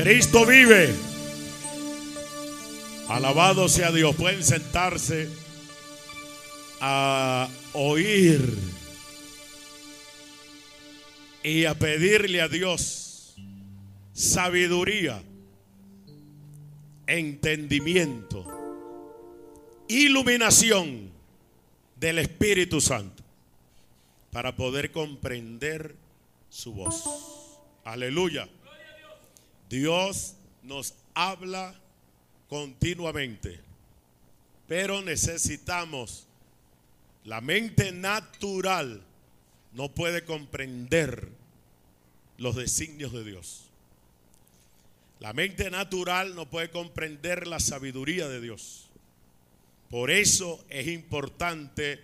Cristo vive. Alabado sea Dios. Pueden sentarse a oír y a pedirle a Dios sabiduría, entendimiento, iluminación del Espíritu Santo para poder comprender su voz. Aleluya. Dios nos habla continuamente, pero necesitamos, la mente natural no puede comprender los designios de Dios. La mente natural no puede comprender la sabiduría de Dios. Por eso es importante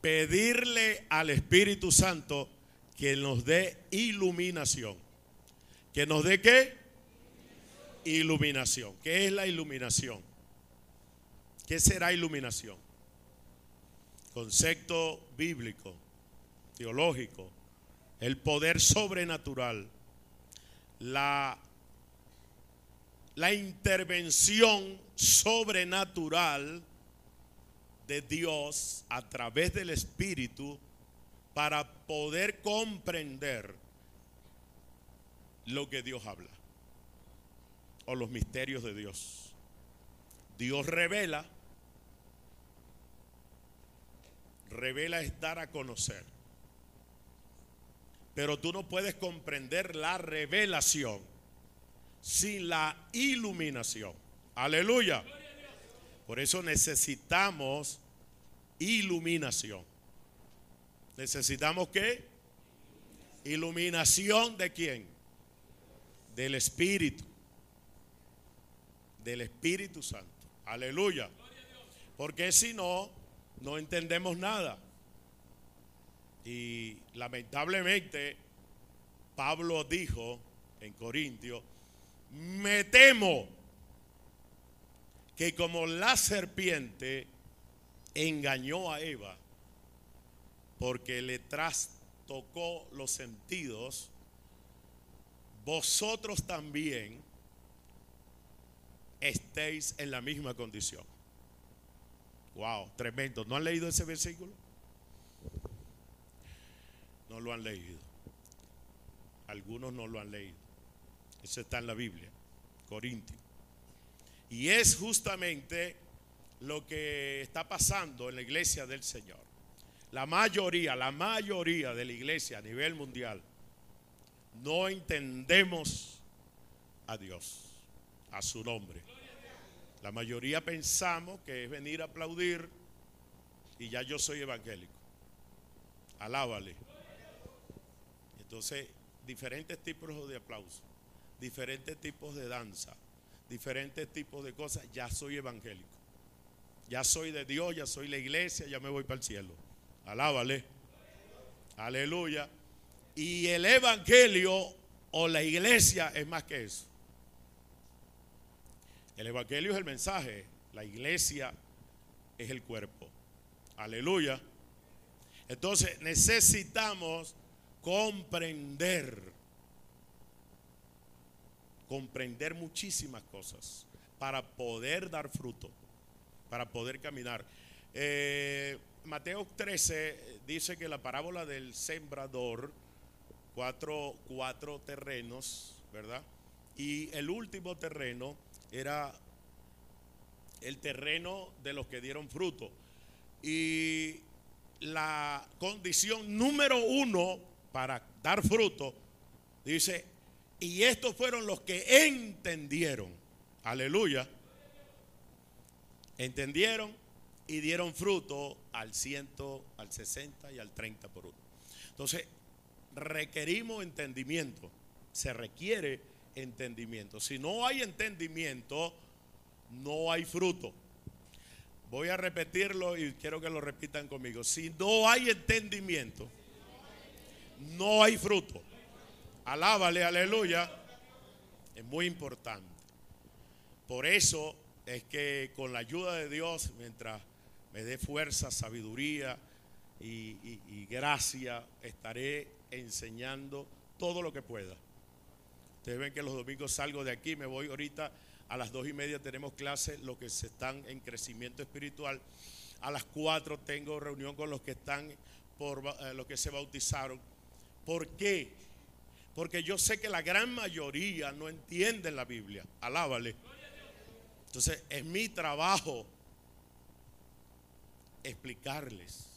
pedirle al Espíritu Santo que nos dé iluminación. ¿Que nos dé qué? Iluminación. ¿Qué es la iluminación? ¿Qué será iluminación? Concepto bíblico, teológico, el poder sobrenatural, la, la intervención sobrenatural de Dios a través del Espíritu para poder comprender lo que Dios habla o los misterios de Dios. Dios revela, revela es dar a conocer. Pero tú no puedes comprender la revelación sin la iluminación. Aleluya. Por eso necesitamos iluminación. ¿Necesitamos qué? Iluminación de quién? Del Espíritu. Del Espíritu Santo. Aleluya. Porque si no, no entendemos nada. Y lamentablemente, Pablo dijo en Corintio, me temo que como la serpiente engañó a Eva porque le trastocó los sentidos, vosotros también estéis en la misma condición. Wow, tremendo. ¿No han leído ese versículo? No lo han leído. Algunos no lo han leído. Eso está en la Biblia, Corintios. Y es justamente lo que está pasando en la iglesia del Señor. La mayoría, la mayoría de la iglesia a nivel mundial no entendemos a Dios, a su nombre. La mayoría pensamos que es venir a aplaudir y ya yo soy evangélico. Alábale. Entonces, diferentes tipos de aplausos, diferentes tipos de danza, diferentes tipos de cosas, ya soy evangélico. Ya soy de Dios, ya soy la iglesia, ya me voy para el cielo. Alábale. Aleluya. Y el evangelio o la iglesia es más que eso. El evangelio es el mensaje, la iglesia es el cuerpo. Aleluya. Entonces necesitamos comprender comprender muchísimas cosas para poder dar fruto, para poder caminar. Eh, Mateo 13 dice que la parábola del sembrador, cuatro, cuatro terrenos, ¿verdad? Y el último terreno era el terreno de los que dieron fruto. Y la condición número uno para dar fruto, dice, y estos fueron los que entendieron. Aleluya. Entendieron y dieron fruto al ciento, al 60 y al 30 por uno. Entonces, requerimos entendimiento. Se requiere entendimiento. Si no hay entendimiento, no hay fruto. Voy a repetirlo y quiero que lo repitan conmigo. Si no hay entendimiento, no hay fruto. Alábale, aleluya. Es muy importante. Por eso es que con la ayuda de Dios, mientras me dé fuerza, sabiduría y, gracia, estaré enseñando todo lo que pueda. Ustedes ven que los domingos salgo de aquí, me voy ahorita a las dos y media tenemos clase, los que se están en crecimiento espiritual. A las cuatro tengo reunión con los que están por eh, los que se bautizaron. ¿Por qué? Porque yo sé que la gran mayoría no entienden la Biblia. Alábale. Entonces es mi trabajo explicarles.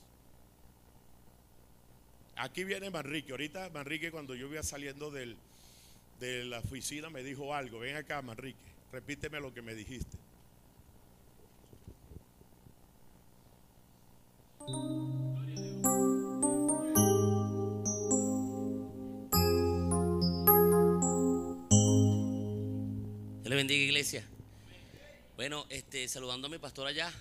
Aquí viene Manrique. Ahorita Manrique cuando yo iba saliendo del, de la oficina me dijo algo. Ven acá Manrique, repíteme lo que me dijiste. Dios le bendiga, iglesia. Bueno, este, saludando a mi pastor allá,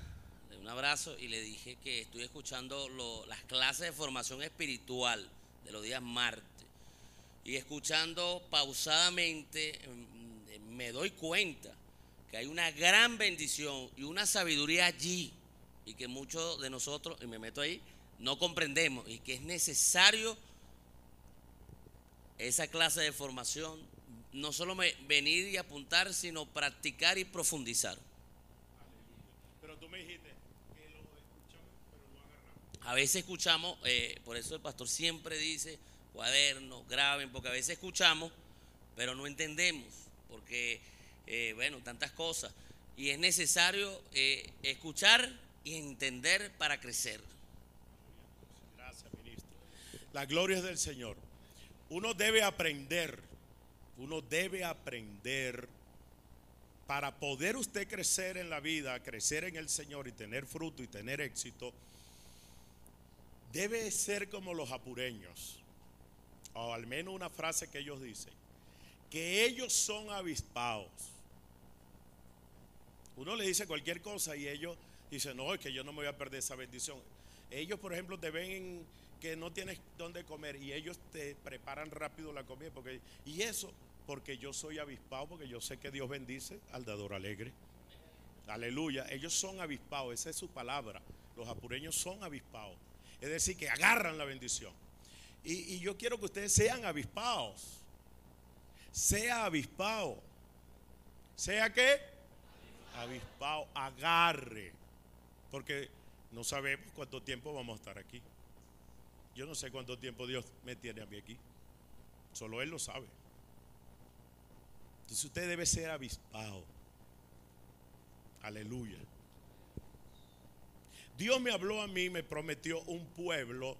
un abrazo y le dije que estoy escuchando las clases de formación espiritual de los días martes. Y escuchando pausadamente, mm, me doy cuenta que hay una gran bendición y una sabiduría allí y que muchos de nosotros, y me meto ahí, no comprendemos y que es necesario esa clase de formación, no solo venir y apuntar, sino practicar y profundizar. Pero tú me dijiste que lo escuchamos, pero no agarramos. A veces escuchamos, eh, por eso el pastor siempre dice, cuadernos, graben, porque a veces escuchamos, pero no entendemos, porque, eh, bueno, tantas cosas. Y es necesario eh, escuchar y entender para crecer. Gracias, ministro. La gloria es del Señor. Uno debe aprender, uno debe aprender para poder usted crecer en la vida, crecer en el Señor y tener fruto y tener éxito, debe ser como los apureños, o al menos una frase que ellos dicen, que ellos son avispados. Uno le dice cualquier cosa y ellos dicen, no, es que yo no me voy a perder esa bendición. Ellos, por ejemplo, te ven que no tienes dónde comer y ellos te preparan rápido la comida. Porque, y eso porque yo soy avispado, porque yo sé que Dios bendice al dador alegre. Aleluya. Ellos son avispados, esa es su palabra. Los apureños son avispados. Es decir, que agarran la bendición. Y, yo quiero que ustedes sean avispados. Sea avispado. ¿Sea qué? Avispado. Agarre. Porque no sabemos cuánto tiempo vamos a estar aquí. Yo no sé cuánto tiempo Dios me tiene a mí aquí. Solo Él lo sabe. Entonces usted debe ser avispado. Aleluya. Dios me habló a mí, me prometió un pueblo.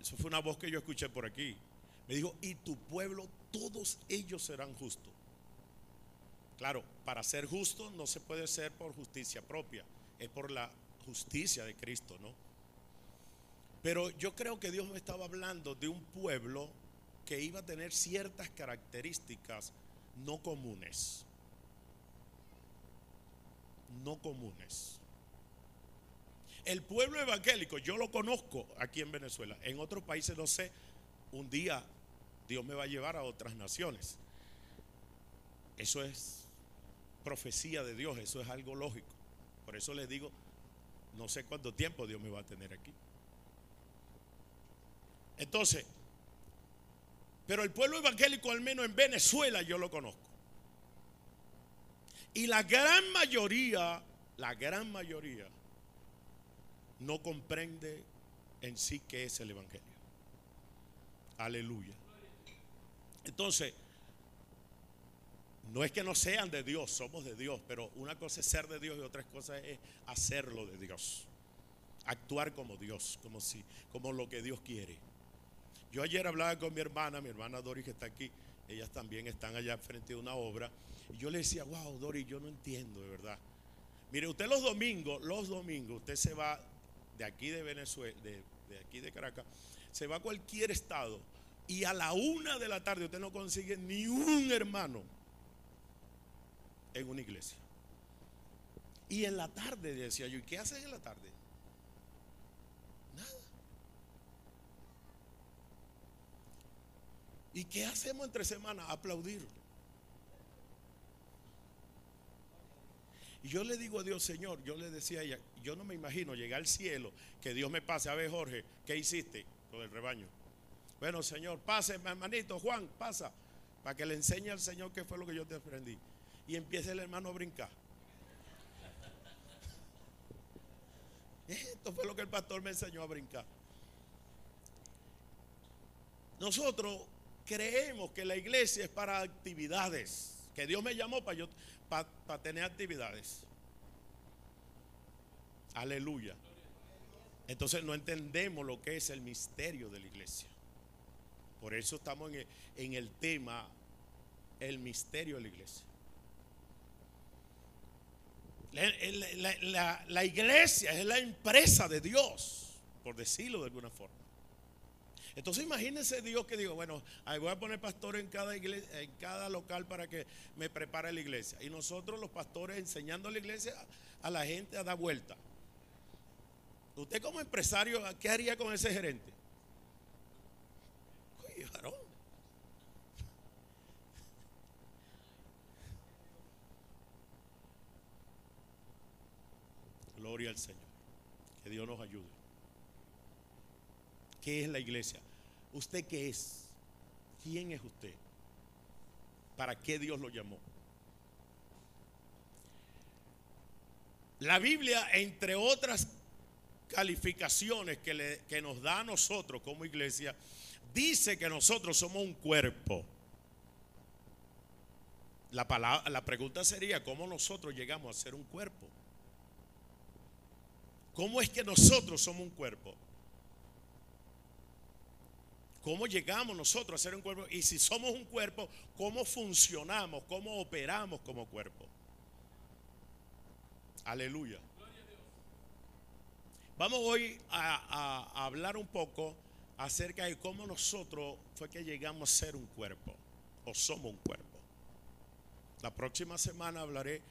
Eso fue una voz que yo escuché por aquí. Me dijo, y tu pueblo, todos ellos serán justos. Claro, para ser justo no se puede ser por justicia propia, es por la justicia de Cristo, ¿no? Pero yo creo que Dios me estaba hablando de un pueblo que iba a tener ciertas características no comunes. No comunes. El pueblo evangélico, yo lo conozco aquí en Venezuela. En otros países no sé. Un día Dios me va a llevar a otras naciones. Eso es profecía de Dios, eso es algo lógico. Por eso les digo, no sé cuánto tiempo Dios me va a tener aquí. Entonces, pero el pueblo evangélico, al menos en Venezuela, yo lo conozco. Y la gran mayoría, la gran mayoría, no comprende en sí qué es el evangelio. Aleluya. Entonces, no es que no sean de Dios, somos de Dios, pero una cosa es ser de Dios y otra cosa es hacerlo de Dios. Actuar como Dios, como si, como lo que Dios quiere. Yo ayer hablaba con mi hermana, mi hermana Doris que está aquí, ellas también están allá frente de una obra, y yo le decía, wow, Doris, yo no entiendo de verdad. Mire, usted los domingos, los domingos, usted se va de aquí de Venezuela, de, de aquí de Caracas, se va a cualquier estado y a la una de la tarde usted no consigue ni un hermano en una iglesia. Y en la tarde decía yo, ¿y qué hacen en la tarde? Nada. ¿Y qué hacemos entre semanas? Aplaudir. Y yo le digo a Dios, Señor, yo le decía a ella, yo no me imagino llegar al cielo, que Dios me pase, a ver Jorge, ¿qué hiciste con el rebaño? Bueno, Señor, pase, hermanito, Juan, pasa. para que le enseñe al Señor qué fue lo que yo te aprendí. Y empieza el hermano a brincar. Esto fue lo que el pastor me enseñó a brincar. Nosotros creemos que la iglesia es para actividades, que Dios me llamó para, yo, para, tener actividades. Aleluya. Entonces no entendemos lo que es el misterio de la iglesia. Por eso estamos en el, tema, el misterio de la iglesia. La, iglesia es la empresa de Dios, por decirlo de alguna forma. Entonces imagínense Dios que digo, bueno, ahí voy a poner pastores en cada local para que me prepare la iglesia. Y nosotros los pastores enseñando a la iglesia a la gente a dar vuelta. Usted como empresario, ¿qué haría con ese gerente? Gloria al Señor. Que Dios nos ayude. ¿Qué es la iglesia? ¿Usted qué es? ¿Quién es usted? ¿Para qué Dios lo llamó? La Biblia, entre otras calificaciones que, nos da a nosotros como iglesia, dice que nosotros somos un cuerpo. La, la pregunta sería, ¿cómo nosotros llegamos a ser un cuerpo? ¿Cómo es que nosotros somos un cuerpo? ¿Cómo llegamos nosotros a ser un cuerpo? Y si somos un cuerpo, ¿cómo funcionamos? ¿Cómo operamos como cuerpo? Aleluya. Vamos hoy a, hablar un poco acerca de cómo nosotros fue que llegamos a ser un cuerpo o somos un cuerpo. La próxima semana hablaré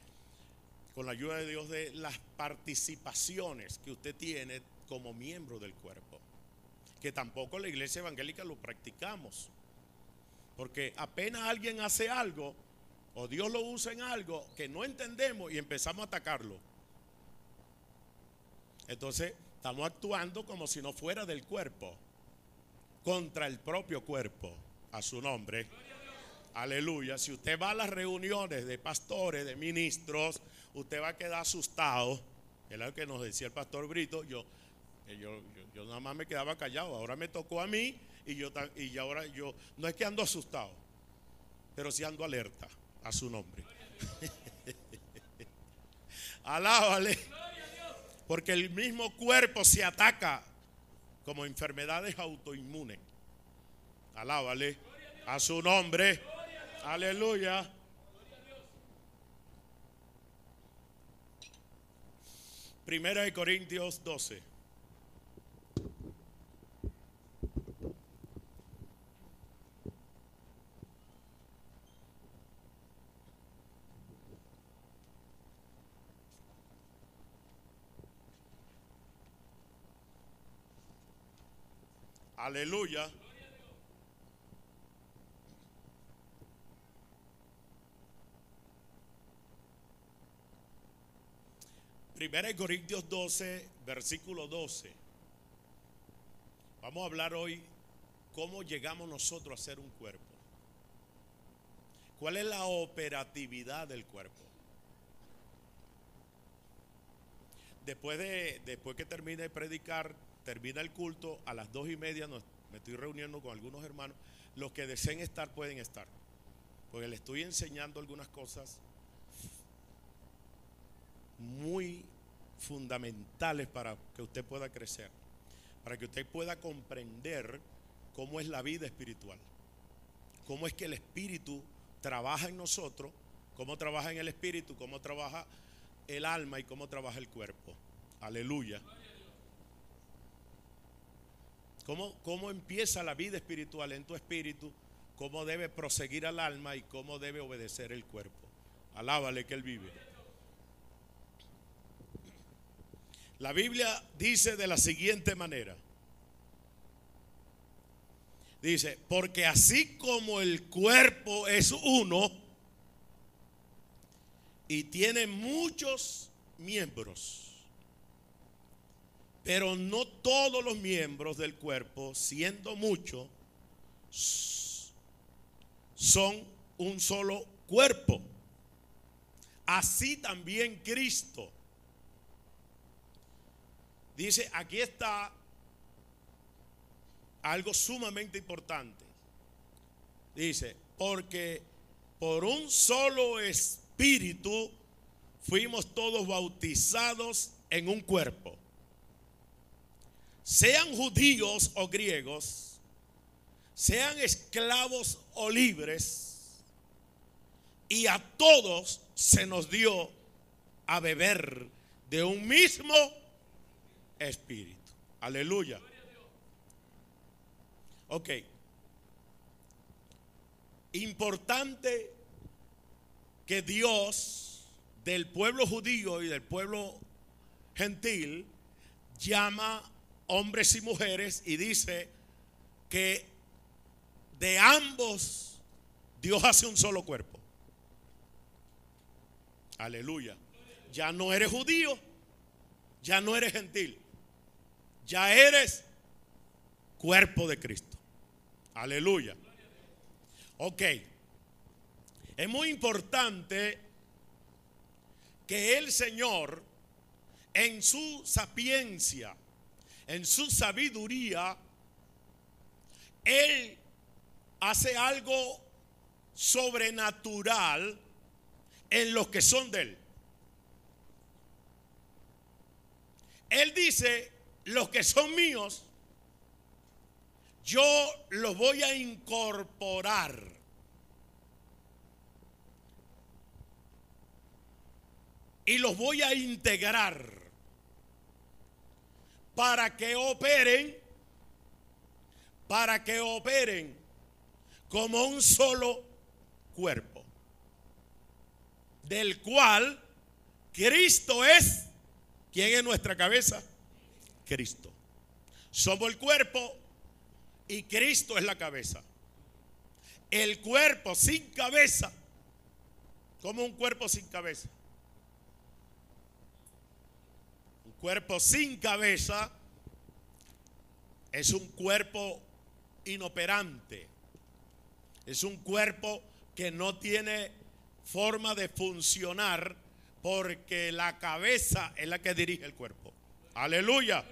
con la ayuda de Dios, de las participaciones que usted tiene como miembro del cuerpo. Que tampoco la iglesia evangélica lo practicamos. Porque apenas alguien hace algo, o Dios lo usa en algo que no entendemos y empezamos a atacarlo. Entonces, estamos actuando como si no fuera del cuerpo, contra el propio cuerpo, a su nombre. Aleluya. Si usted va a las reuniones de pastores, de ministros, usted va a quedar asustado. Es lo que nos decía el pastor Brito. Yo, yo, yo, nada más me quedaba callado. Ahora me tocó a mí y yo y ahora yo no es que ando asustado, pero sí ando alerta a su nombre. Alábale. Porque el mismo cuerpo se ataca como enfermedades autoinmunes. Alábale a su nombre. Aleluya. Primera de Corintios 12. Aleluya. Primera de Corintios 12, versículo 12. Vamos a hablar hoy cómo llegamos nosotros a ser un cuerpo. ¿Cuál es la operatividad del cuerpo? Después, de, después que termine de predicar, termina el culto, a las dos y media me estoy reuniendo con algunos hermanos. Los que deseen estar pueden estar. Porque le estoy enseñando algunas cosas muy fundamentales para que usted pueda crecer, para que usted pueda comprender cómo es la vida espiritual, cómo es que el espíritu trabaja en nosotros, cómo trabaja en el espíritu, cómo trabaja el alma y cómo trabaja el cuerpo. Aleluya. ¿Cómo, cómo empieza la vida espiritual en tu espíritu? ¿Cómo debe proseguir al alma y cómo debe obedecer el cuerpo? Alábale que Él vive. La Biblia dice de la siguiente manera. Dice, porque así como el cuerpo es uno y tiene muchos miembros, pero no todos los miembros del cuerpo, siendo muchos, son un solo cuerpo. Así también Cristo. Dice, aquí está algo sumamente importante. Dice, porque por un solo espíritu fuimos todos bautizados en un cuerpo. Sean judíos o griegos, sean esclavos o libres, y a todos se nos dio a beber de un mismo espíritu. Aleluya. Ok. Importante que Dios del pueblo judío y del pueblo gentil llama hombres y mujeres y dice que de ambos Dios hace un solo cuerpo. Aleluya. Ya no eres judío, ya no eres gentil, ya eres cuerpo de Cristo. Aleluya. Ok. Es muy importante que el Señor, en su sapiencia, en su sabiduría, Él hace algo sobrenatural en los que son de Él. Él dice, los que son míos, yo los voy a incorporar. Y los voy a integrar para que operen, para que operen como un solo cuerpo, del cual Cristo es, ¿quién es nuestra cabeza? Cristo. Somos el cuerpo y Cristo es la cabeza. El cuerpo sin cabeza, como un cuerpo sin cabeza. Un cuerpo sin cabeza es un cuerpo inoperante. Es un cuerpo que no tiene forma de funcionar porque la cabeza es la que dirige el cuerpo. Aleluya.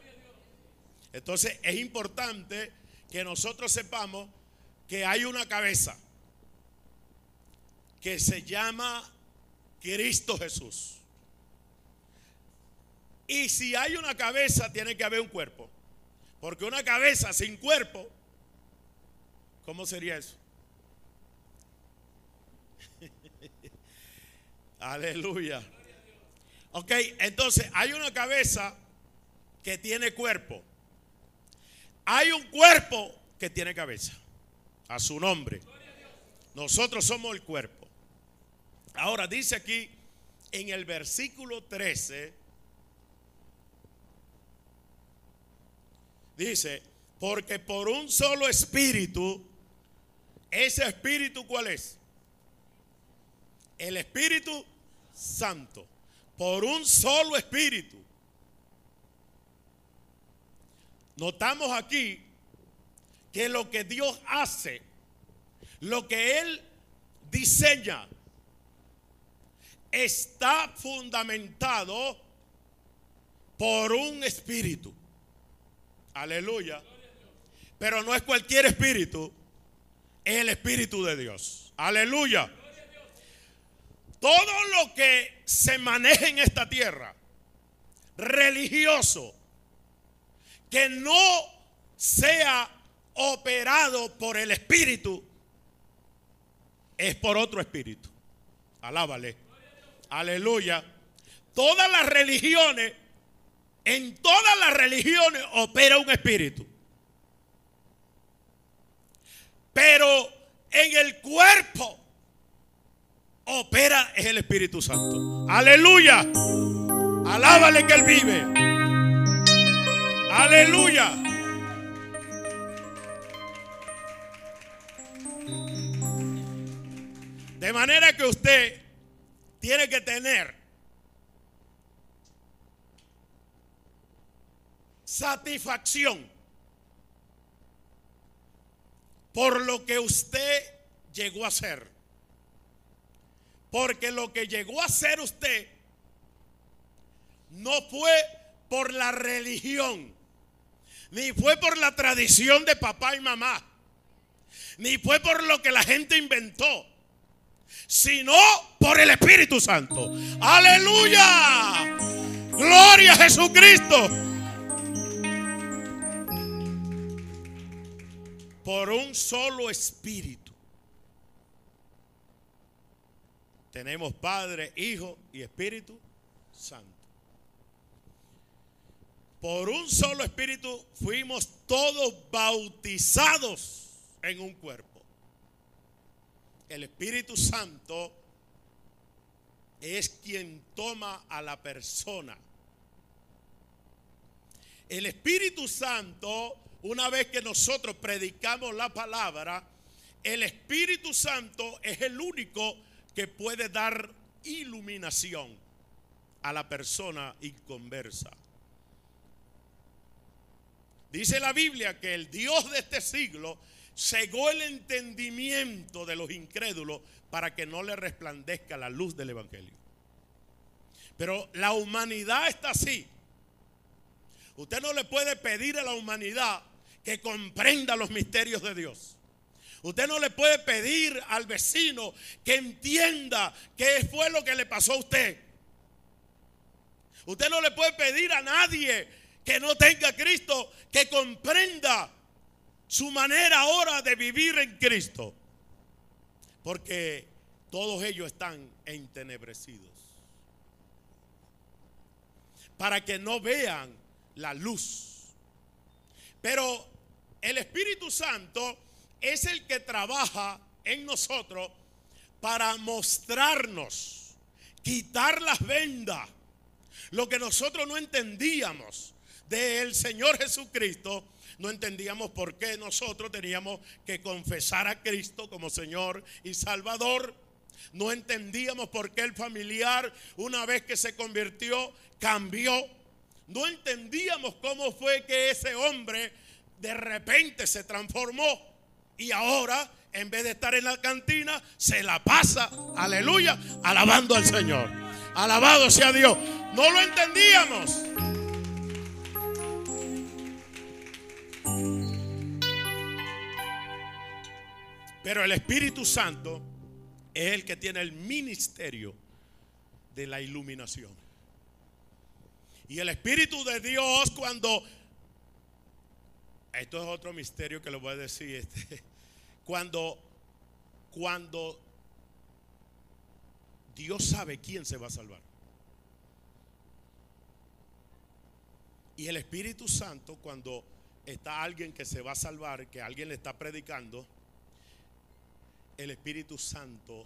Entonces es importante que nosotros sepamos que hay una cabeza que se llama Cristo Jesús. Y si hay una cabeza, tiene que haber un cuerpo. Porque una cabeza sin cuerpo, ¿cómo sería eso? Aleluya. Ok, entonces hay una cabeza que tiene cuerpo. Hay un cuerpo que tiene cabeza. A su nombre. Nosotros somos el cuerpo. Ahora dice aquí en el versículo 13, dice, porque por un solo espíritu, ese espíritu cuál es? El Espíritu Santo. Por un solo espíritu. Notamos aquí que lo que Dios hace, lo que Él diseña, está fundamentado por un espíritu. Aleluya. Pero no es cualquier espíritu, es el espíritu de Dios. Aleluya. Todo lo que se maneja en esta tierra, religioso, que no sea operado por el Espíritu, es por otro Espíritu. Alábale. Aleluya. Todas las religiones, en todas las religiones opera un Espíritu. Pero en el cuerpo opera el Espíritu Santo. Aleluya. Alábale que Él vive. Aleluya. De manera que usted tiene que tener satisfacción por lo que usted llegó a ser. Porque lo que llegó a ser usted no fue por la religión, ni fue por la tradición de papá y mamá, ni fue por lo que la gente inventó, sino por el Espíritu Santo. Aleluya. Gloria a Jesucristo. Por un solo espíritu. Tenemos Padre, Hijo y Espíritu Santo. Por un solo espíritu fuimos todos bautizados en un cuerpo. El Espíritu Santo es quien toma a la persona. El Espíritu Santo, una vez que nosotros predicamos la palabra, el Espíritu Santo es el único que puede dar iluminación a la persona inconversa. Dice la Biblia que el Dios de este siglo cegó el entendimiento de los incrédulos para que no le resplandezca la luz del Evangelio. Pero la humanidad está así. Usted no le puede pedir a la humanidad que comprenda los misterios de Dios. Usted no le puede pedir al vecino que entienda qué fue lo que le pasó a usted. Usted no le puede pedir a nadie que no tenga Cristo que comprenda su manera ahora de vivir en Cristo. Porque todos ellos están entenebrecidos. Para que no vean la luz. Pero el Espíritu Santo es el que trabaja en nosotros para mostrarnos, quitar las vendas, lo que nosotros no entendíamos del Señor Jesucristo no entendíamos por qué nosotros teníamos que confesar a Cristo como Señor y Salvador. No entendíamos por qué el familiar, una vez que se convirtió, cambió. No entendíamos cómo fue que ese hombre de repente se transformó y ahora, en vez de estar en la cantina, se la pasa, aleluya, alabando al Señor. Alabado sea Dios. No lo entendíamos. Pero el Espíritu Santo es el que tiene el ministerio de la iluminación. Y el Espíritu de Dios cuando... Esto es otro misterio que le voy a decir. Este, cuando, cuando Dios sabe quién se va a salvar. Y el Espíritu Santo cuando está alguien que se va a salvar, que alguien le está predicando, el Espíritu Santo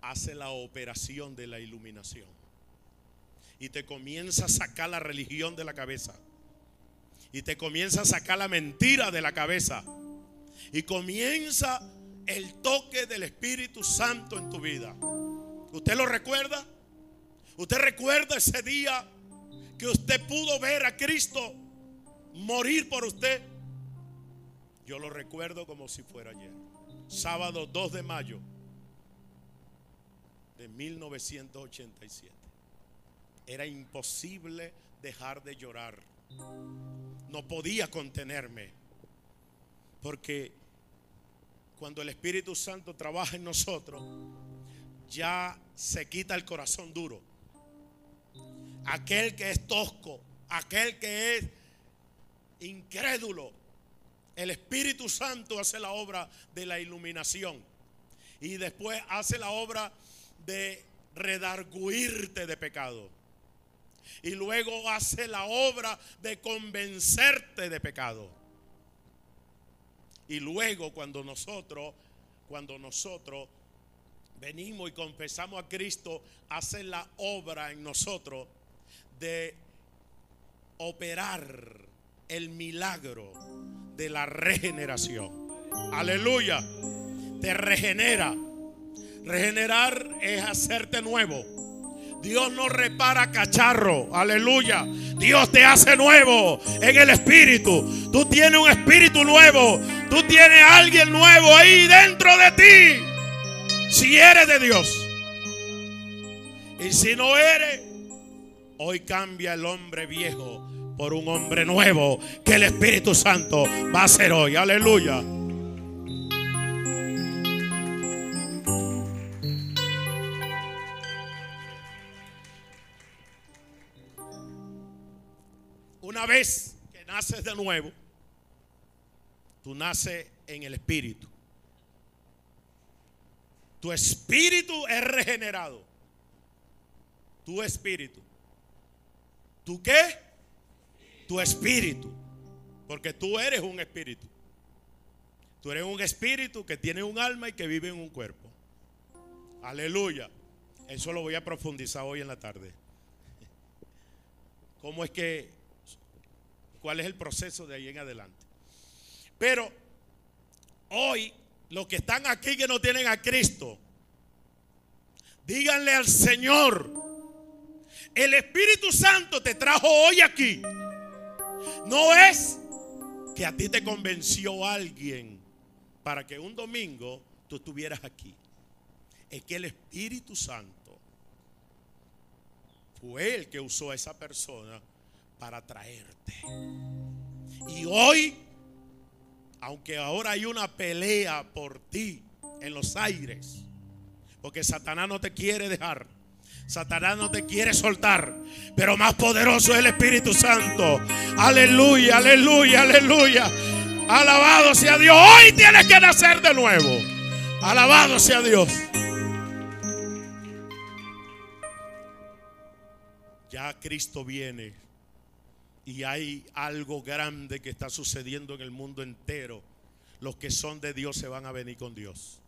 hace la operación de la iluminación. Y te comienza a sacar la religión de la cabeza. Y te comienza a sacar la mentira de la cabeza. Y comienza el toque del Espíritu Santo en tu vida. ¿Usted lo recuerda? ¿Usted recuerda ese día que usted pudo ver a Cristo morir por usted? Yo lo recuerdo como si fuera ayer sábado 2 de mayo de 1987. Era imposible dejar de llorar. No podía contenerme. Porque cuando el Espíritu Santo trabaja en nosotros, ya se quita el corazón duro. Aquel que es tosco, aquel que es incrédulo, el Espíritu Santo hace la obra de la iluminación y después hace la obra de redarguirte de pecado. Y luego hace la obra de convencerte de pecado. Y luego cuando nosotros, cuando nosotros venimos y confesamos a Cristo, hace la obra en nosotros de operar el milagro de la regeneración. Aleluya. Te regenera. Regenerar es hacerte nuevo. Dios no repara cacharro. Aleluya. Dios te hace nuevo en el espíritu. Tú tienes un espíritu nuevo. Tú tienes a alguien nuevo ahí dentro de ti. Si eres de Dios. Y si no eres, hoy cambia el hombre viejo por un hombre nuevo que el Espíritu Santo va a hacer hoy. Aleluya. Vez que naces de nuevo, tú naces en el Espíritu. Tu espíritu es regenerado. Tu espíritu. ¿Tú qué? Tu espíritu. Porque tú eres un espíritu. Tú eres un espíritu que tiene un alma y que vive en un cuerpo. Aleluya. Eso lo voy a profundizar hoy en la tarde. ¿Cómo es que, cuál es el proceso de ahí en adelante? Pero hoy, los que están aquí que no tienen a Cristo, díganle al Señor, el Espíritu Santo te trajo hoy aquí. No es que a ti te convenció alguien para que un domingo tú estuvieras aquí. Es que el Espíritu Santo fue el que usó a esa persona para traerte. Y hoy, aunque ahora hay una pelea por ti en los aires, porque Satanás no te quiere dejar. Satanás no te quiere soltar, pero más poderoso es el Espíritu Santo. Aleluya, aleluya, aleluya. Alabado sea Dios. Hoy tienes que nacer de nuevo. Alabado sea Dios. Ya Cristo viene y hay algo grande que está sucediendo en el mundo entero. Los que son de Dios se van a venir con Dios.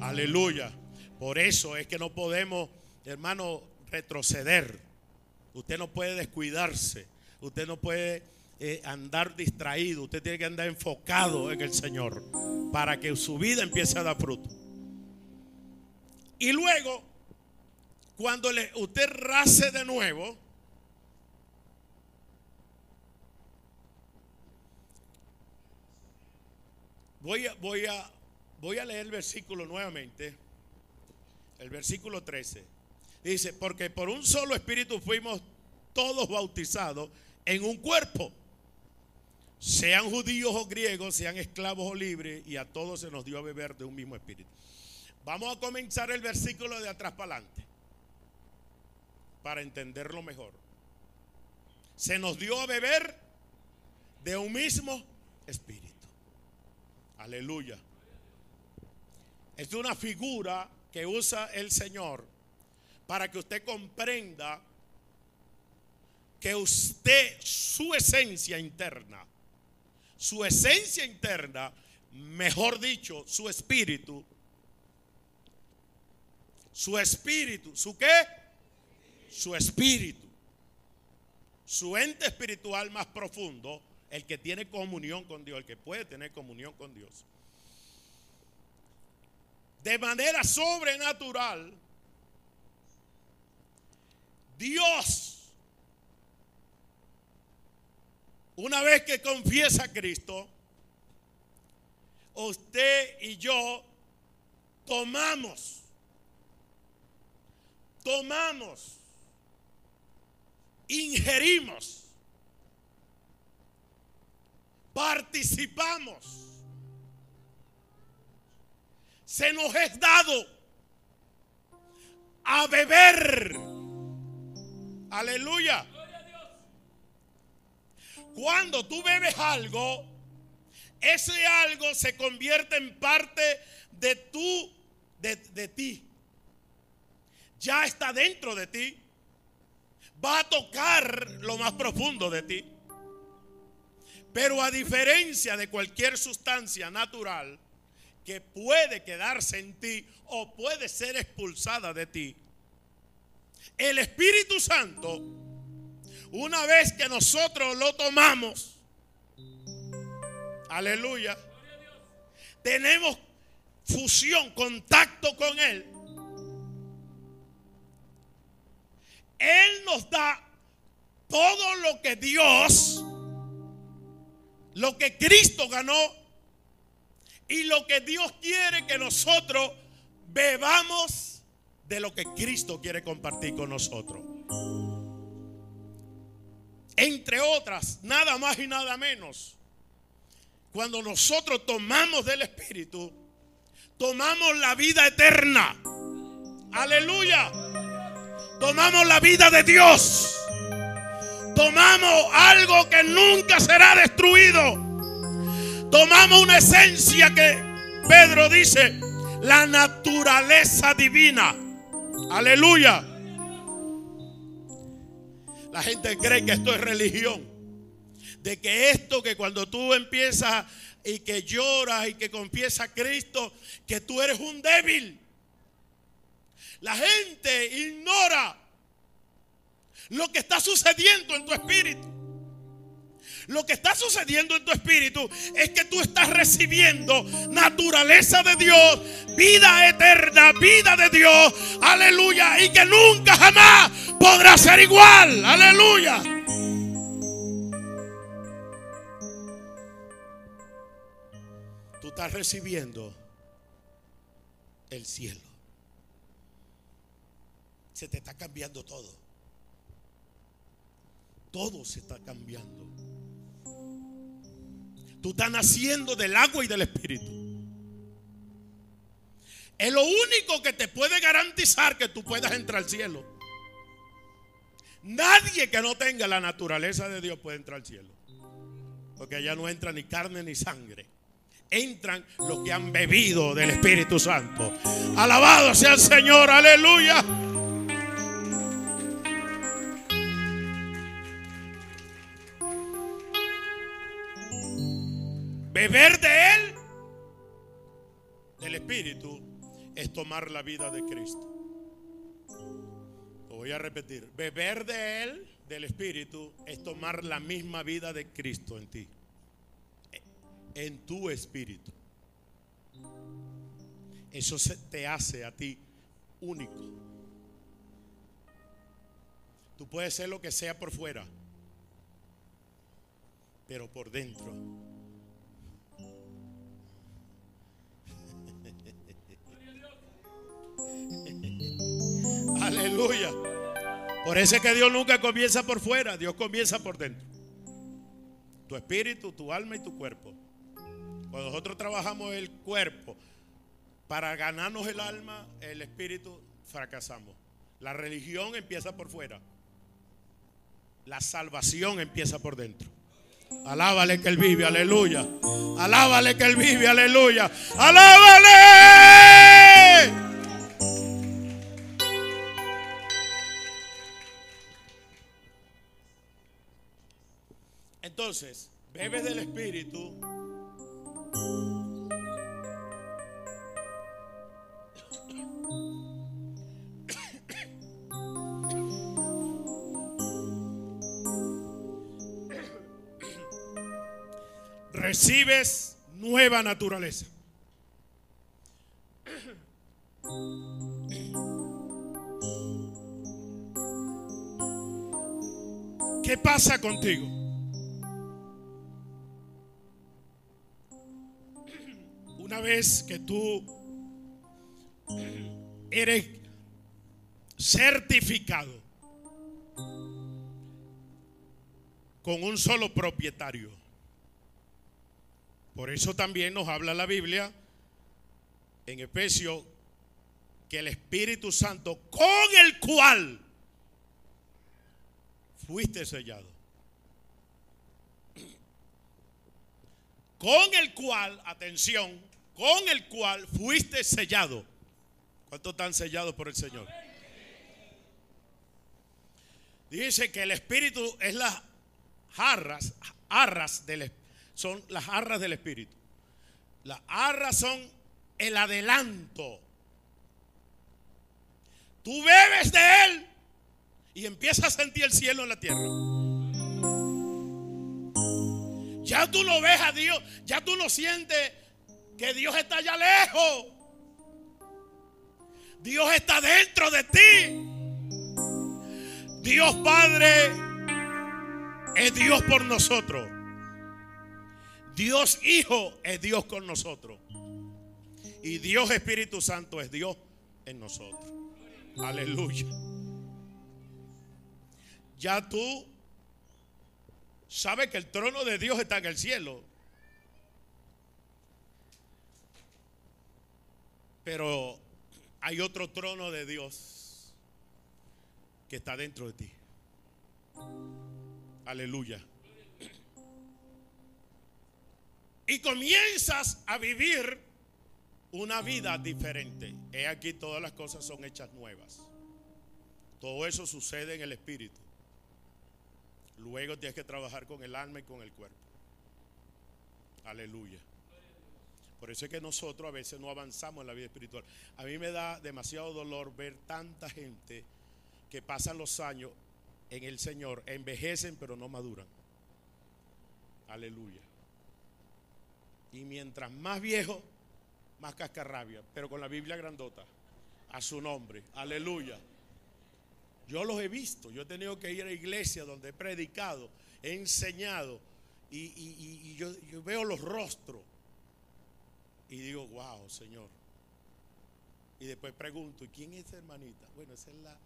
Aleluya. Por eso es que no podemos, hermano, retroceder. Usted no puede descuidarse. Usted no puede eh, andar distraído. Usted tiene que andar enfocado en el Señor para que su vida empiece a dar fruto. Y luego, cuando le, usted race de nuevo, voy a, leer el versículo nuevamente. El versículo 13. Dice, porque por un solo espíritu fuimos todos bautizados en un cuerpo. Sean judíos o griegos, sean esclavos o libres, y a todos se nos dio a beber de un mismo espíritu. Vamos a comenzar el versículo de atrás para adelante, para entenderlo mejor. Se nos dio a beber de un mismo espíritu. Aleluya. Es una figura que usa el Señor para que usted comprenda que usted, su esencia interna, su esencia interna, mejor dicho, su espíritu, su espíritu, ¿su qué? Su espíritu, su ente espiritual más profundo, el que tiene comunión con Dios, el que puede tener comunión con Dios. De manera sobrenatural, Dios, una vez que confiesa a Cristo, usted y yo tomamos, tomamos, ingerimos, participamos, se nos es dado a beber. Aleluya. Cuando tú bebes algo, ese algo se convierte en parte de tú, de, de ti. Ya está dentro de ti. Va a tocar lo más profundo de ti. Pero a diferencia de cualquier sustancia natural que puede quedarse en ti o puede ser expulsada de ti, el Espíritu Santo, una vez que nosotros lo tomamos, aleluya, tenemos fusión, contacto con Él. Él nos da todo lo que Dios, lo que Cristo ganó Y lo que Dios quiere que nosotros bebamos de lo que Cristo quiere compartir con nosotros. Entre otras, nada más y nada menos. Cuando nosotros tomamos del Espíritu, tomamos la vida eterna. Aleluya. Tomamos la vida de Dios. Tomamos algo que nunca será destruido. Tomamos una esencia que Pedro dice, la naturaleza divina. Aleluya. La gente cree que esto es religión. De que esto que cuando tú empiezas y que lloras y que confiesas a Cristo, que tú eres un débil. La gente ignora lo que está sucediendo en tu espíritu. Lo que está sucediendo en tu espíritu es que tú estás recibiendo naturaleza de Dios, vida eterna, vida de Dios, aleluya, y que nunca jamás podrá ser igual, aleluya. Tú estás recibiendo el cielo. Se te está cambiando todo. Todo se está cambiando. Tú estás naciendo del agua y del espíritu. Es lo único que te puede garantizar que tú puedas entrar al cielo. Nadie que no tenga la naturaleza de Dios puede entrar al cielo. Porque allá no entra ni carne ni sangre. Entran los que han bebido del Espíritu Santo. Alabado sea el Señor, aleluya. Beber de Él, del Espíritu, es tomar la vida de Cristo. Lo voy a repetir. Beber de Él, del Espíritu, es tomar la misma vida de Cristo en ti. En tu espíritu. Eso te hace a ti único. Tú puedes ser lo que sea por fuera, pero por dentro Aleluya. Por eso es que Dios nunca comienza por fuera, Dios comienza por dentro. Tu espíritu, tu alma y tu cuerpo. Cuando nosotros trabajamos el cuerpo para ganarnos el alma, el espíritu, fracasamos. La religión empieza por fuera. La salvación empieza por dentro. Alábale que Él vive, aleluya. Alábale que Él vive, aleluya. Alábale. Bebes del Espíritu. Recibes nueva naturaleza. ¿Qué pasa contigo? Una vez que tú eres certificado con un solo propietario. Por eso también nos habla la Biblia en Efesios que el Espíritu Santo con el cual fuiste sellado. Con el cual, atención, con el cual fuiste sellado. ¿Cuántos están sellados por el Señor? Dice que el Espíritu es las jarras, arras del son las arras del Espíritu. Las arras son el adelanto. Tú bebes de Él y empiezas a sentir el cielo en la tierra. Ya tú no ves a Dios, ya tú no sientes que Dios está allá lejos. Dios está dentro de ti. Dios Padre es Dios por nosotros. Dios Hijo es Dios con nosotros. Y Dios Espíritu Santo es Dios en nosotros. Aleluya. Ya tú sabes que el trono de Dios está en el cielo. Pero hay otro trono de Dios que está dentro de ti. Aleluya. Y comienzas a vivir una vida diferente. He aquí todas las cosas son hechas nuevas. Todo eso sucede en el espíritu. Luego tienes que trabajar con el alma y con el cuerpo. Aleluya. Por eso es que nosotros a veces no avanzamos en la vida espiritual. A mí me da demasiado dolor ver tanta gente que pasan los años en el Señor, envejecen pero no maduran. Aleluya. Y mientras más viejo, más cascarrabia, pero con la Biblia grandota, a su nombre. Aleluya. Yo los he visto, yo he tenido que ir a iglesia donde he predicado, he enseñado y, yo, veo los rostros y digo, wow, Señor. Y después pregunto, ¿y quién es esa hermanita? Bueno, esa es la,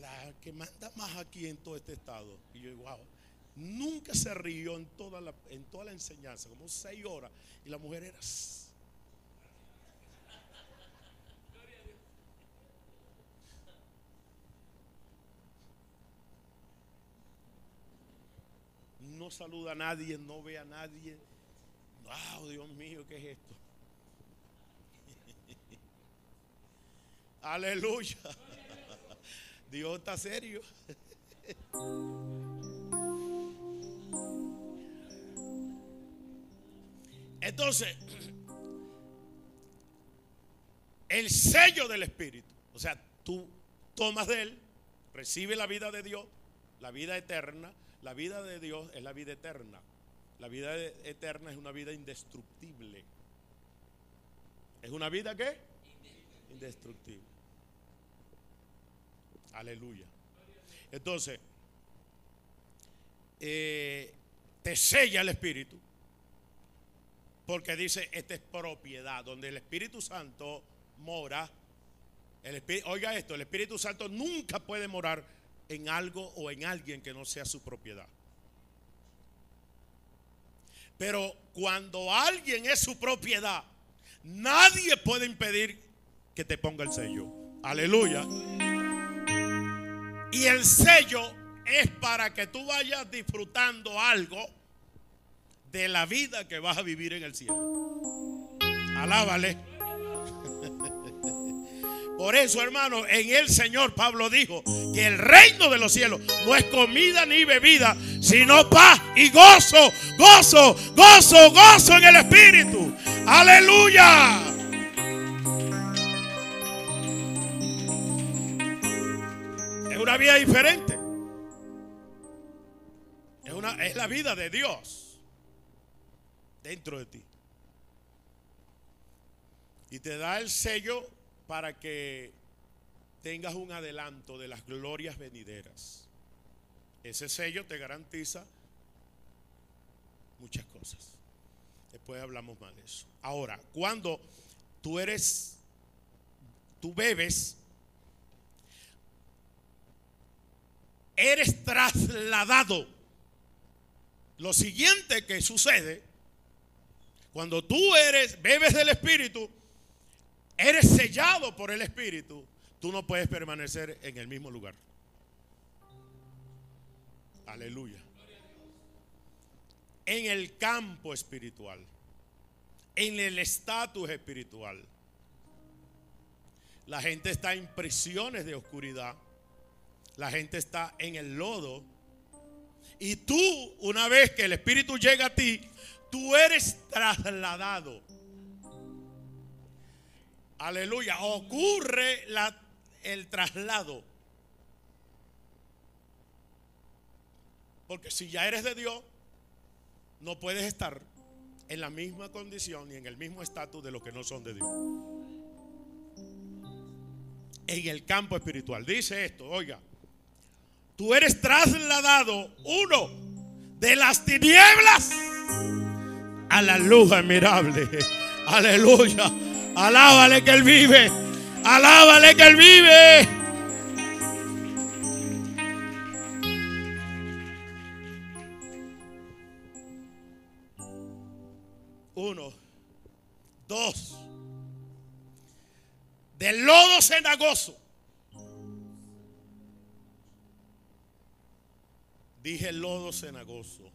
la que manda más aquí en todo este estado. Y yo digo, wow, nunca se rió en toda la, en toda la enseñanza, como seis horas. Y la mujer era... No saluda a nadie, no ve a nadie. Wow, Dios mío, ¿qué es esto? Aleluya. Dios está serio. Entonces, el sello del Espíritu, o sea, tú tomas de Él, recibes la vida de Dios, la vida eterna. La vida de Dios es la vida eterna. La vida eterna es una vida indestructible. ¿Es una vida qué? Indestructible. Aleluya. Entonces, eh, te sella el Espíritu. Porque dice, esta es propiedad. Donde el Espíritu Santo mora. Oiga esto, el Espíritu Santo nunca puede morar en algo o en alguien que no sea su propiedad. Pero cuando alguien es su propiedad, nadie puede impedir que te ponga el sello. Aleluya. Y el sello es para que tú vayas disfrutando algo de la vida que vas a vivir en el cielo. Alábale. Por eso, hermano, en el Señor Pablo dijo que el reino de los cielos no es comida ni bebida, sino paz y gozo, gozo, gozo, gozo en el Espíritu. Aleluya. Es una vida diferente. Es, una, es la vida de Dios dentro de ti. Y te da el sello para que tengas un adelanto de las glorias venideras. Ese sello te garantiza muchas cosas. Después hablamos más de eso. Ahora, cuando tú eres, tú bebes, eres trasladado. Lo siguiente que sucede, cuando tú eres, bebes del Espíritu, eres sellado por el Espíritu, tú no puedes permanecer en el mismo lugar. Aleluya. En el campo espiritual, en el estatus espiritual. La gente está en prisiones de oscuridad. La gente está en el lodo. Y tú, una vez que el Espíritu llega a ti, tú eres trasladado Aleluya. Ocurre la, el traslado. Porque si ya eres de Dios, no puedes estar en la misma condición ni en el mismo estatus de los que no son de Dios. En el campo espiritual. Dice esto, oiga. Tú eres trasladado, uno, de las tinieblas a la luz admirable Aleluya. Alábale que Él vive. Alábale que Él vive. Uno, dos. Del lodo cenagoso. Dije lodo cenagoso,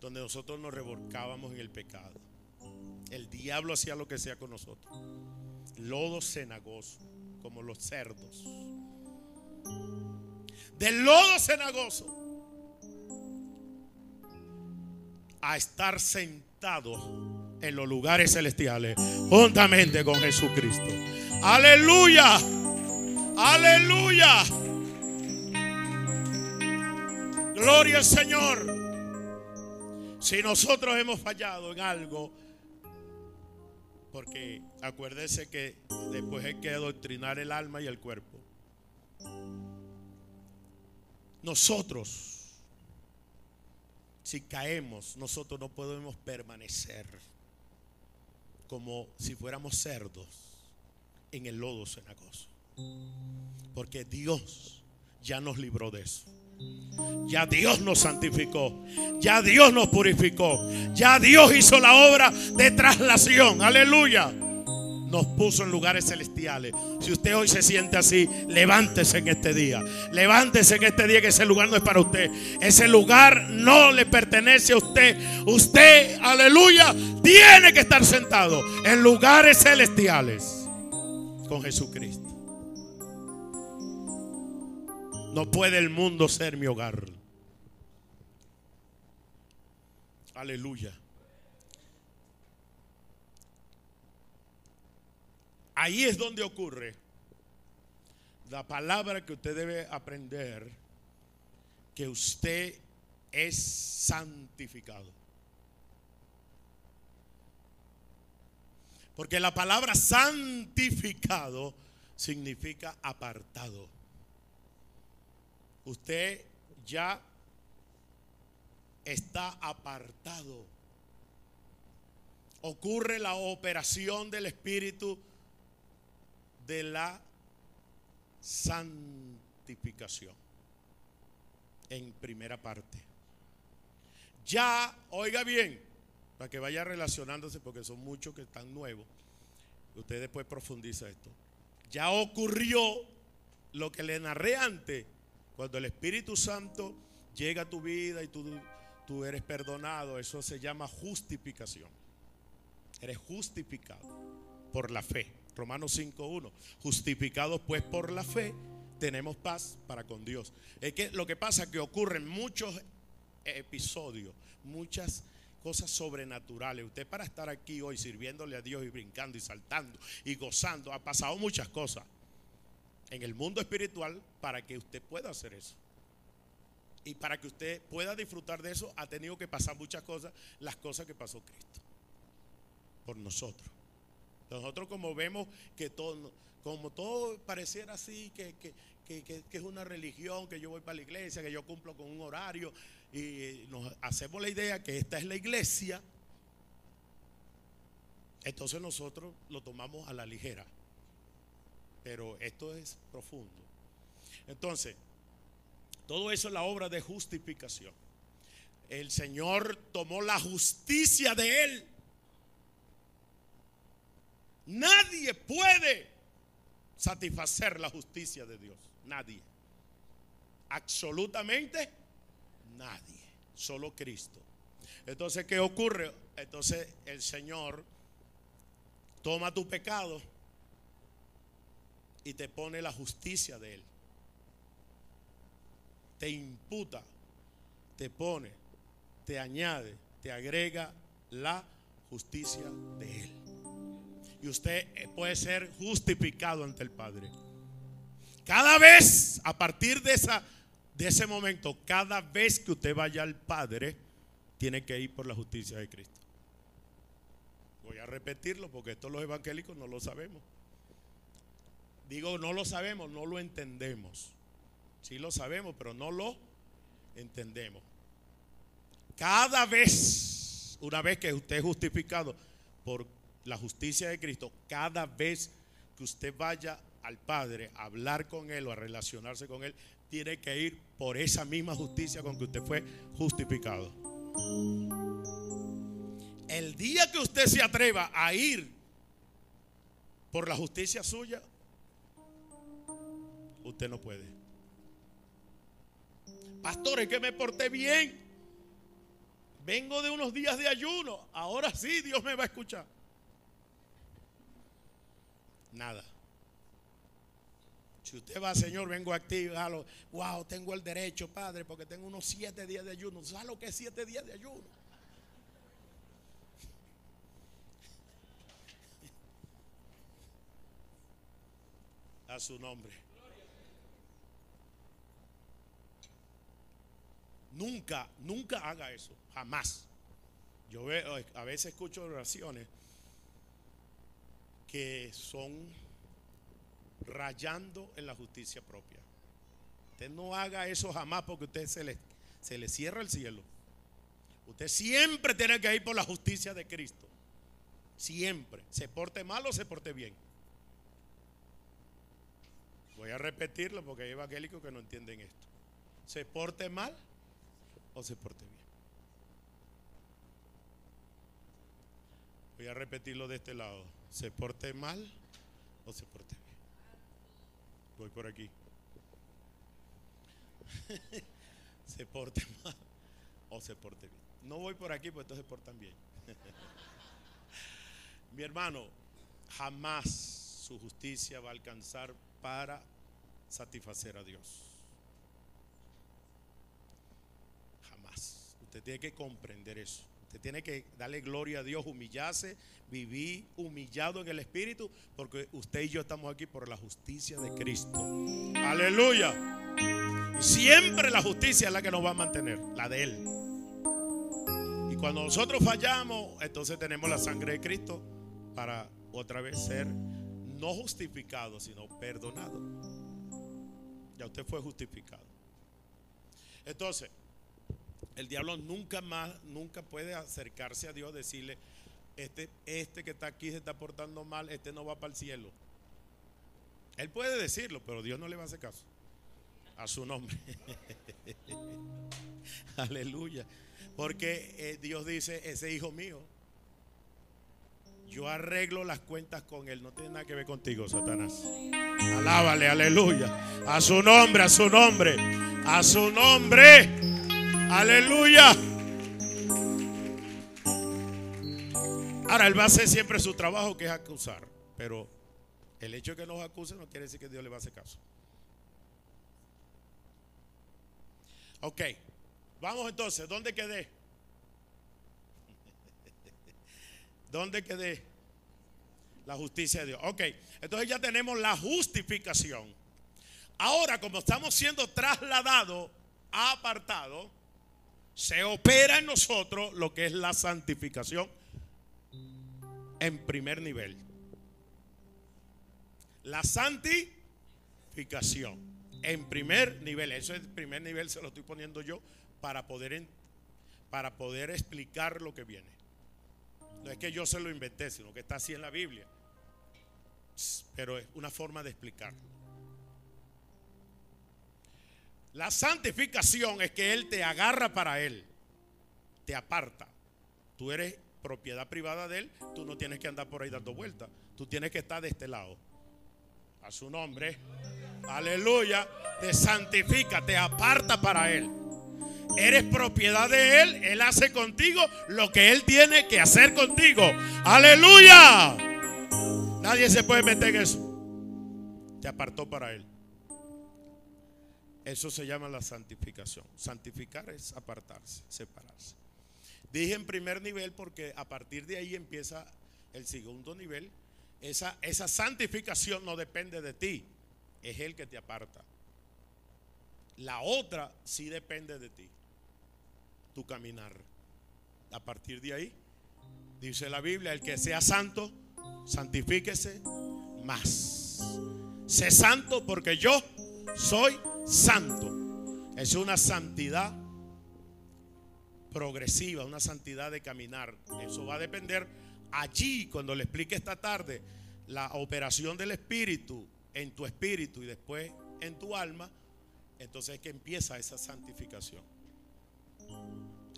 donde nosotros nos revolcábamos en el pecado. El diablo hacía lo que sea con nosotros. Lodo cenagoso, como los cerdos. Del lodo cenagoso a estar sentado en los lugares celestiales juntamente con Jesucristo. Aleluya. Aleluya. Gloria al Señor. Si nosotros hemos fallado en algo, porque acuérdese que después hay que adoctrinar el alma y el cuerpo. Nosotros, si caemos, nosotros no podemos permanecer como si fuéramos cerdos en el lodo cenagoso. Porque Dios ya nos libró de eso. Ya Dios nos santificó. Ya Dios nos purificó. Ya Dios hizo la obra de traslación. Aleluya. Nos puso en lugares celestiales. Si usted hoy se siente así, levántese en este día. Levántese en este día que ese lugar no es para usted. Ese lugar no le pertenece a usted. Usted, aleluya, tiene que estar sentado en lugares celestiales con Jesucristo. No puede el mundo ser mi hogar. Aleluya. Ahí es donde ocurre la palabra que usted debe aprender, que usted es santificado. Porque la palabra santificado significa apartado usted ya está apartado. Ocurre la operación del Espíritu de la santificación en primera parte. Ya, oiga bien, para que vaya relacionándose, porque son muchos que están nuevos, usted después profundiza esto. Ya ocurrió lo que le narré antes cuando el Espíritu Santo llega a tu vida y tú, eres perdonado, eso se llama justificación. Eres justificado por la fe. Romanos 5.1. Justificados pues por la fe, tenemos paz para con Dios. Es que lo que pasa es que ocurren muchos episodios, muchas cosas sobrenaturales. Usted para estar aquí hoy sirviéndole a Dios y brincando y saltando y gozando, ha pasado muchas cosas en el mundo espiritual para que usted pueda hacer eso. Y para que usted pueda disfrutar de eso, ha tenido que pasar muchas cosas, las cosas que pasó Cristo por nosotros. Nosotros como vemos que todo, como todo pareciera así, que, es una religión, que yo voy para la iglesia, que yo cumplo con un horario, y nos hacemos la idea que esta es la iglesia, entonces nosotros lo tomamos a la ligera pero esto es profundo. Entonces, todo eso es la obra de justificación. El Señor tomó la justicia de Él. Nadie puede satisfacer la justicia de Dios. Nadie. Absolutamente nadie. Solo Cristo. Entonces, ¿qué ocurre? Entonces el Señor toma tu pecado y te pone la justicia de Él. Te imputa, te pone, te añade, te agrega la justicia de Él. Y usted puede ser justificado ante el Padre. Cada vez, a partir de, esa, de ese momento, cada vez que usted vaya al Padre, tiene que ir por la justicia de Cristo. Voy a repetirlo porque esto los evangélicos no lo sabemos. Digo, no lo sabemos, no lo entendemos. Sí lo sabemos, pero no lo entendemos. Cada vez, una vez que usted es justificado por la justicia de Cristo, cada vez que usted vaya al Padre a hablar con Él o a relacionarse con Él, tiene que ir por esa misma justicia con que usted fue justificado. El día que usted se atreva a ir por la justicia suya, usted no puede. Pastores, que me porté bien. Vengo de unos días de ayuno. Ahora sí Dios me va a escuchar. Nada. Si usted va, Señor, vengo activo, wow, tengo el derecho, Padre, porque tengo unos siete días de ayuno. ¿Sabes lo que es siete días de ayuno? A su nombre. Nunca, nunca haga eso, jamás. Yo veo, a veces escucho oraciones que son rayando en la justicia propia. Usted no haga eso jamás porque usted se le, se le cierra el cielo. Usted siempre tiene que ir por la justicia de Cristo. Siempre. Se porte mal o se porte bien. Voy a repetirlo porque hay evangélicos que no entienden esto. Se porte mal o se porte bien. Voy a repetirlo de este lado. ¿Se porte mal o se porte bien? Voy por aquí. se porte mal o se porte bien. No voy por aquí, pues entonces se portan bien. Mi hermano, jamás su justicia va a alcanzar para satisfacer a Dios. Usted tiene que comprender eso. Usted tiene que darle gloria a Dios, humillarse, vivir humillado en el Espíritu, porque usted y yo estamos aquí por la justicia de Cristo. Aleluya. Y siempre la justicia es la que nos va a mantener, la de Él. Y cuando nosotros fallamos, entonces tenemos la sangre de Cristo para otra vez ser no justificado, sino perdonado. Ya usted fue justificado. Entonces, el diablo nunca más, nunca puede acercarse a Dios, decirle, este, este que está aquí se está portando mal, este no va para el cielo. Él puede decirlo, pero Dios no le va a hacer caso. A su nombre. Aleluya. Porque eh, Dios dice, ese hijo mío, yo arreglo las cuentas con él. No tiene nada que ver contigo, Satanás. Alábale, aleluya. A su nombre, a su nombre, a su nombre. Aleluya. Ahora, Él va a hacer siempre su trabajo, que es acusar. Pero el hecho de que nos acuse no quiere decir que Dios le va a hacer caso. Ok, vamos entonces, ¿dónde quedé? ¿Dónde quedé? La justicia de Dios. Ok, entonces ya tenemos la justificación. Ahora, como estamos siendo trasladados, apartados, se opera en nosotros lo que es la santificación en primer nivel. La santificación en primer nivel. Eso es primer nivel, se lo estoy poniendo yo para poder, para poder explicar lo que viene. No es que yo se lo inventé, sino que está así en la Biblia. Pero es una forma de explicarlo. La santificación es que Él te agarra para Él, te aparta. Tú eres propiedad privada de Él, tú no tienes que andar por ahí dando vueltas, tú tienes que estar de este lado. A su nombre, aleluya, te santifica, te aparta para Él. Eres propiedad de Él, Él hace contigo lo que Él tiene que hacer contigo. Aleluya. Nadie se puede meter en eso. Te apartó para Él. Eso se llama la santificación. Santificar es apartarse, separarse. Dije en primer nivel porque a partir de ahí empieza el segundo nivel. Esa, esa santificación no depende de ti, es el que te aparta. La otra sí depende de ti, tu caminar. A partir de ahí, dice la Biblia, el que sea santo, santifíquese más. Sé santo porque yo soy santo. Es una santidad progresiva, una santidad de caminar. Eso va a depender allí, cuando le explique esta tarde la operación del Espíritu en tu espíritu y después en tu alma, entonces es que empieza esa santificación.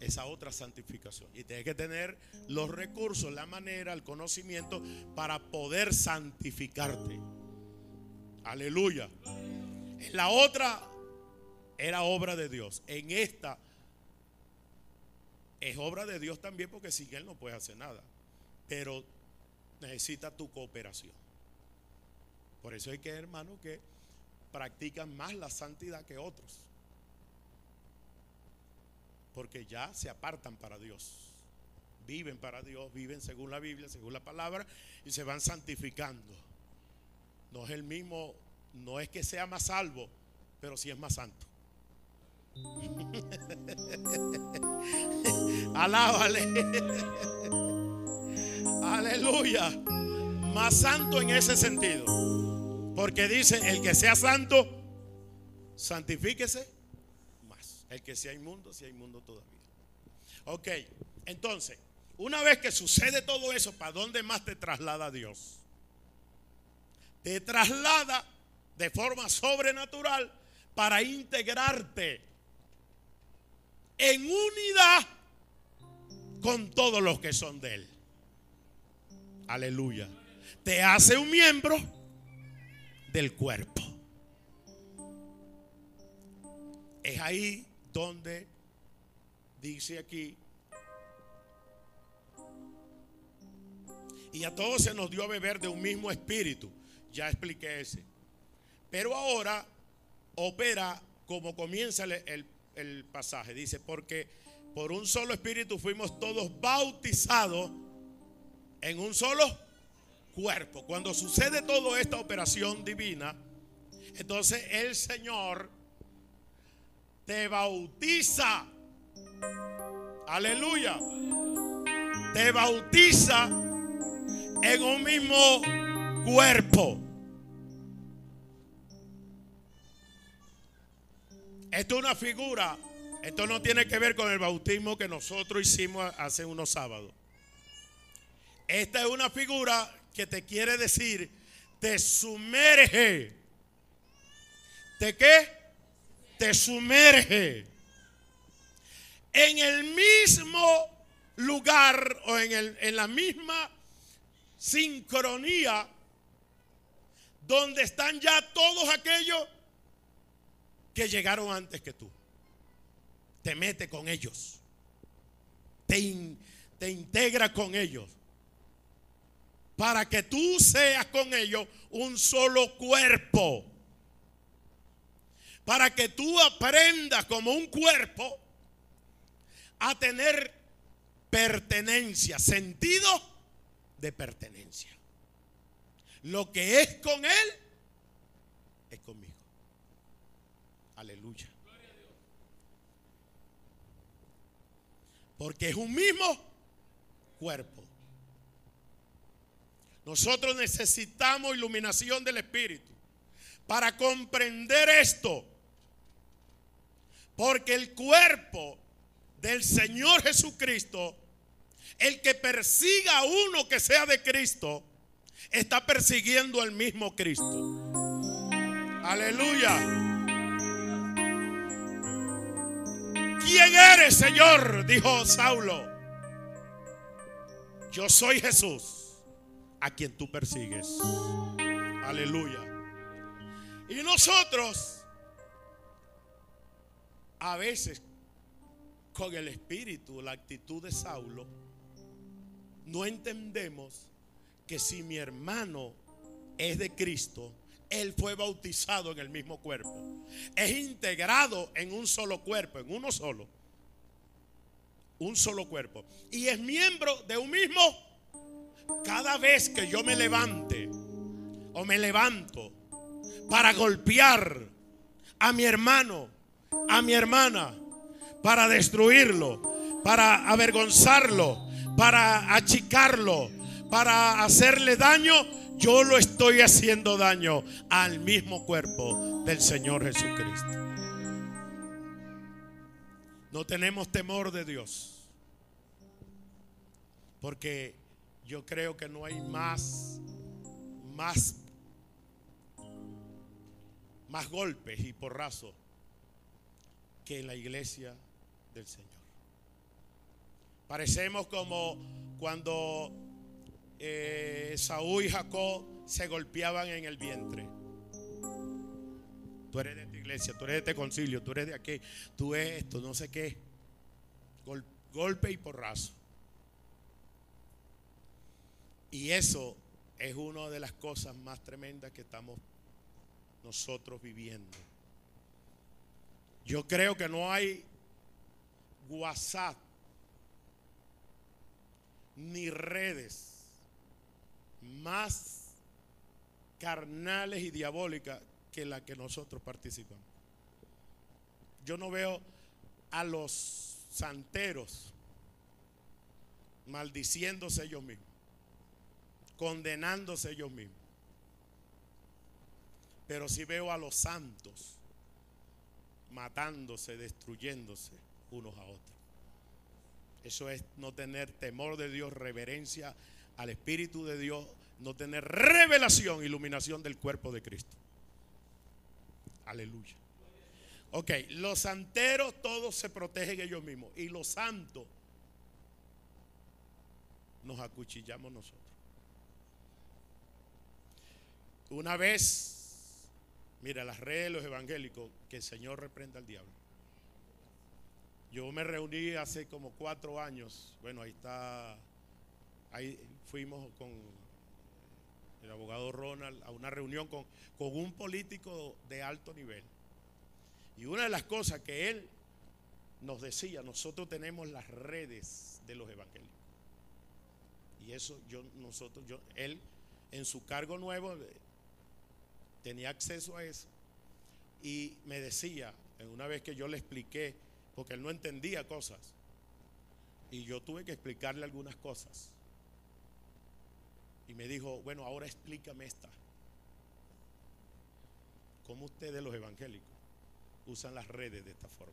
Esa otra santificación. Y tienes que tener los recursos, la manera, el conocimiento para poder santificarte. Aleluya. En la otra era obra de Dios. En esta es obra de Dios también porque sin Él no puedes hacer nada. Pero necesita tu cooperación. Por eso hay que, hermano, que practican más la santidad que otros. Porque ya se apartan para Dios. Viven para Dios, viven según la Biblia, según la palabra, y se van santificando. No es el mismo, no es que sea más salvo, pero sí es más santo. Alábale. Aleluya. Más santo en ese sentido. Porque dice, el que sea santo, santifíquese más. El que sea inmundo, sea inmundo todavía. Ok, entonces, una vez que sucede todo eso, ¿para dónde más te traslada Dios? Te traslada de forma sobrenatural para integrarte en unidad con todos los que son de Él. Aleluya. Te hace un miembro del cuerpo. Es ahí donde dice aquí, y a todos se nos dio a beber de un mismo espíritu. Ya expliqué ese. Pero ahora opera como comienza el, el pasaje. Dice, porque por un solo espíritu fuimos todos bautizados en un solo cuerpo. Cuando sucede toda esta operación divina, entonces el Señor te bautiza. Aleluya. Te bautiza en un mismo cuerpo. Esto es una figura. Esto no tiene que ver con el bautismo que nosotros hicimos hace unos sábados. Esta es una figura que te quiere decir, te sumerge. ¿De qué? Te sumerge en el mismo lugar o en, el, en la misma sincronía donde están ya todos aquellos que llegaron antes que tú. Te mete con ellos. Te, te integra con ellos para que tú seas con ellos un solo cuerpo. Para que tú aprendas como un cuerpo a tener pertenencia, sentido de pertenencia. Lo que es con Él es conmigo. Aleluya. Porque es un mismo cuerpo. Nosotros necesitamos iluminación del Espíritu para comprender esto. Porque el cuerpo del Señor Jesucristo, el que persiga a uno que sea de Cristo, está persiguiendo al mismo Cristo. Aleluya. ¿Quién eres, Señor? Dijo Saulo. Yo soy Jesús a quien tú persigues. Aleluya. Y nosotros, a veces, con el espíritu, la actitud de Saulo, no entendemos que si mi hermano es de Cristo, él fue bautizado en el mismo cuerpo. Es integrado en un solo cuerpo, en uno solo. Un solo cuerpo. Y es miembro de un mismo cada vez que yo me levante o me levanto para golpear a mi hermano, a mi hermana, para destruirlo, para avergonzarlo, para achicarlo, para hacerle daño, yo lo estoy haciendo daño al mismo cuerpo del Señor Jesucristo. No tenemos temor de Dios, porque yo creo que no hay más, más, más golpes y porrazos que en la iglesia del Señor. Parecemos como cuando eh, Saúl y Jacob se golpeaban en el vientre. Tú eres de esta iglesia, tú eres de este concilio, tú eres de aquí, tú eres esto, no sé qué. golpe y porrazo. Y eso es una de las cosas más tremendas que estamos nosotros viviendo. Yo creo que no hay WhatsApp ni redes más carnales y diabólicas que la que nosotros participamos. Yo no veo a los santeros maldiciéndose ellos mismos, condenándose ellos mismos. Pero sí veo a los santos matándose, destruyéndose unos a otros. Eso es no tener temor de Dios, reverencia al Espíritu de Dios, no tener revelación, iluminación del cuerpo de Cristo. Aleluya. Ok, los santeros todos se protegen ellos mismos y los santos nos acuchillamos nosotros. Una vez, mira, las redes de los evangélicos, que el Señor reprenda al diablo. Yo me reuní hace como cuatro años, bueno, ahí está, ahí fuimos con el abogado Ronald a una reunión con, con un político de alto nivel. Y una de las cosas que él nos decía, nosotros tenemos las redes de los evangélicos. Y eso yo, nosotros, yo, él en su cargo nuevo eh, tenía acceso a eso. Y me decía, una vez que yo le expliqué, porque él no entendía cosas, y yo tuve que explicarle algunas cosas. Y me dijo, bueno, ahora explícame esta. ¿Cómo ustedes los evangélicos usan las redes de esta forma?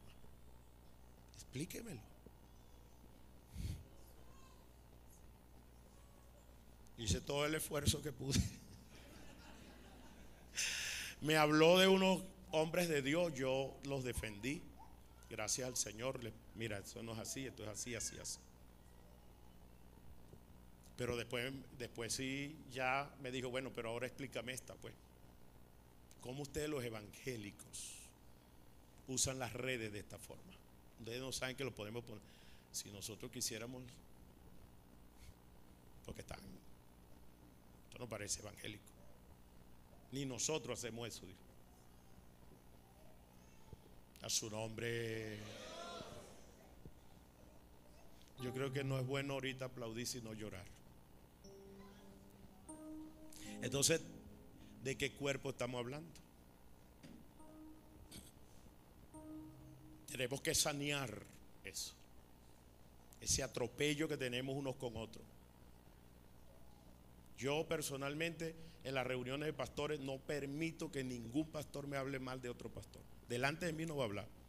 Explíquemelo. Hice todo el esfuerzo que pude. Me habló de unos hombres de Dios, yo los defendí. Gracias al Señor. Mira, eso no es así, esto es así, así, así. Pero después, después sí ya me dijo, bueno, pero ahora explícame esta, pues. ¿Cómo ustedes los evangélicos usan las redes de esta forma? Ustedes no saben que lo podemos poner. Si nosotros quisiéramos, porque están, esto no parece evangélico. Ni nosotros hacemos eso. A su nombre. Yo creo que no es bueno ahorita aplaudir sino llorar. Entonces, ¿de qué cuerpo estamos hablando? Tenemos que sanear eso. Ese atropello que tenemos unos con otros. Yo personalmente en las reuniones de pastores no permito que ningún pastor me hable mal de otro pastor. Delante de mí no va a hablar.